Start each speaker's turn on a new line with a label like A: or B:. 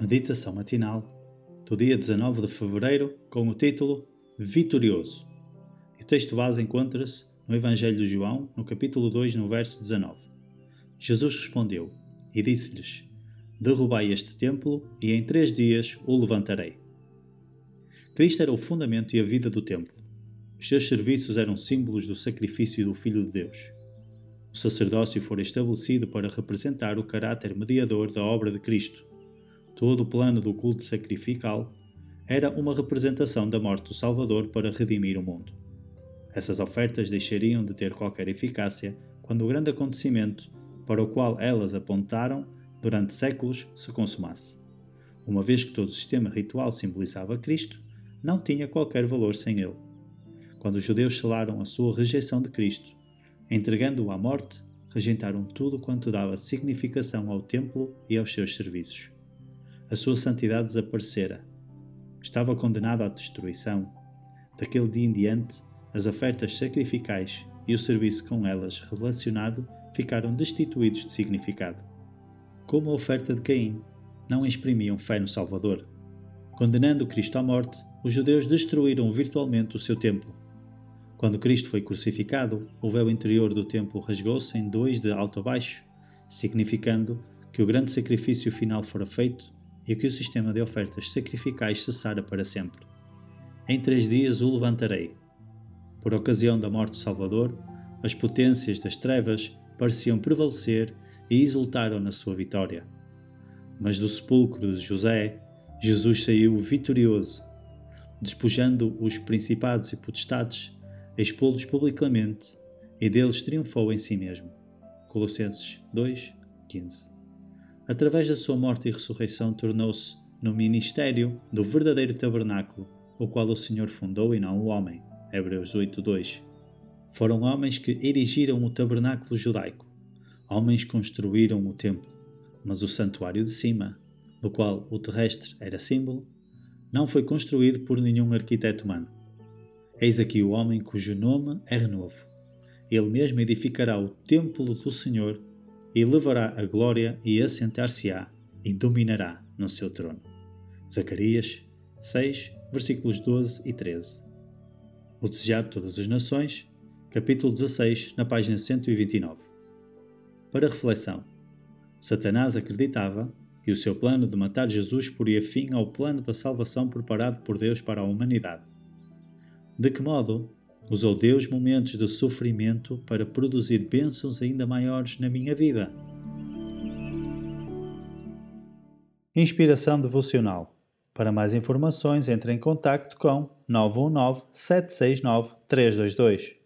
A: Meditação matinal do dia 19 de fevereiro com o título Vitorioso. E o texto base encontra-se no Evangelho de João, no capítulo 2, no verso 19. Jesus respondeu e disse-lhes: Derrubai este templo e em três dias o levantarei. Cristo era o fundamento e a vida do templo. Os seus serviços eram símbolos do sacrifício do Filho de Deus. O sacerdócio fora estabelecido para representar o caráter mediador da obra de Cristo Todo o plano do culto sacrificial era uma representação da morte do Salvador para redimir o mundo. Essas ofertas deixariam de ter qualquer eficácia quando o grande acontecimento para o qual elas apontaram durante séculos se consumasse. Uma vez que todo o sistema ritual simbolizava Cristo, não tinha qualquer valor sem ele. Quando os judeus selaram a sua rejeição de Cristo, entregando-o à morte, rejeitaram tudo quanto dava significação ao templo e aos seus serviços a sua santidade desaparecera. Estava condenado à destruição. Daquele dia em diante, as ofertas sacrificais e o serviço com elas relacionado ficaram destituídos de significado. Como a oferta de Caim, não exprimiam fé no Salvador. Condenando Cristo à morte, os judeus destruíram virtualmente o seu templo. Quando Cristo foi crucificado, o véu interior do templo rasgou-se em dois de alto a baixo, significando que o grande sacrifício final fora feito e que o sistema de ofertas sacrificais cessara para sempre. Em três dias o levantarei. Por ocasião da morte do Salvador, as potências das trevas pareciam prevalecer e exultaram na sua vitória. Mas do sepulcro de José, Jesus saiu vitorioso, despojando os principados e potestades, expô-los publicamente e deles triunfou em si mesmo. Colossenses 2, 15 através da sua morte e ressurreição, tornou-se no ministério do verdadeiro tabernáculo, o qual o Senhor fundou e não o homem. Hebreus 8:2. Foram homens que erigiram o tabernáculo judaico. Homens construíram o templo, mas o santuário de cima, do qual o terrestre era símbolo, não foi construído por nenhum arquiteto humano. Eis aqui o homem cujo nome é renovo. Ele mesmo edificará o templo do Senhor e levará a glória e assentar-se-á e dominará no seu trono. Zacarias 6, versículos 12 e 13. O Desejado de Todas as Nações, capítulo 16, na página 129. Para reflexão, Satanás acreditava que o seu plano de matar Jesus poria fim ao plano da salvação preparado por Deus para a humanidade. De que modo Usou Deus momentos de sofrimento para produzir bênçãos ainda maiores na minha vida. Inspiração devocional. Para mais informações, entre em contato com 919 769 322.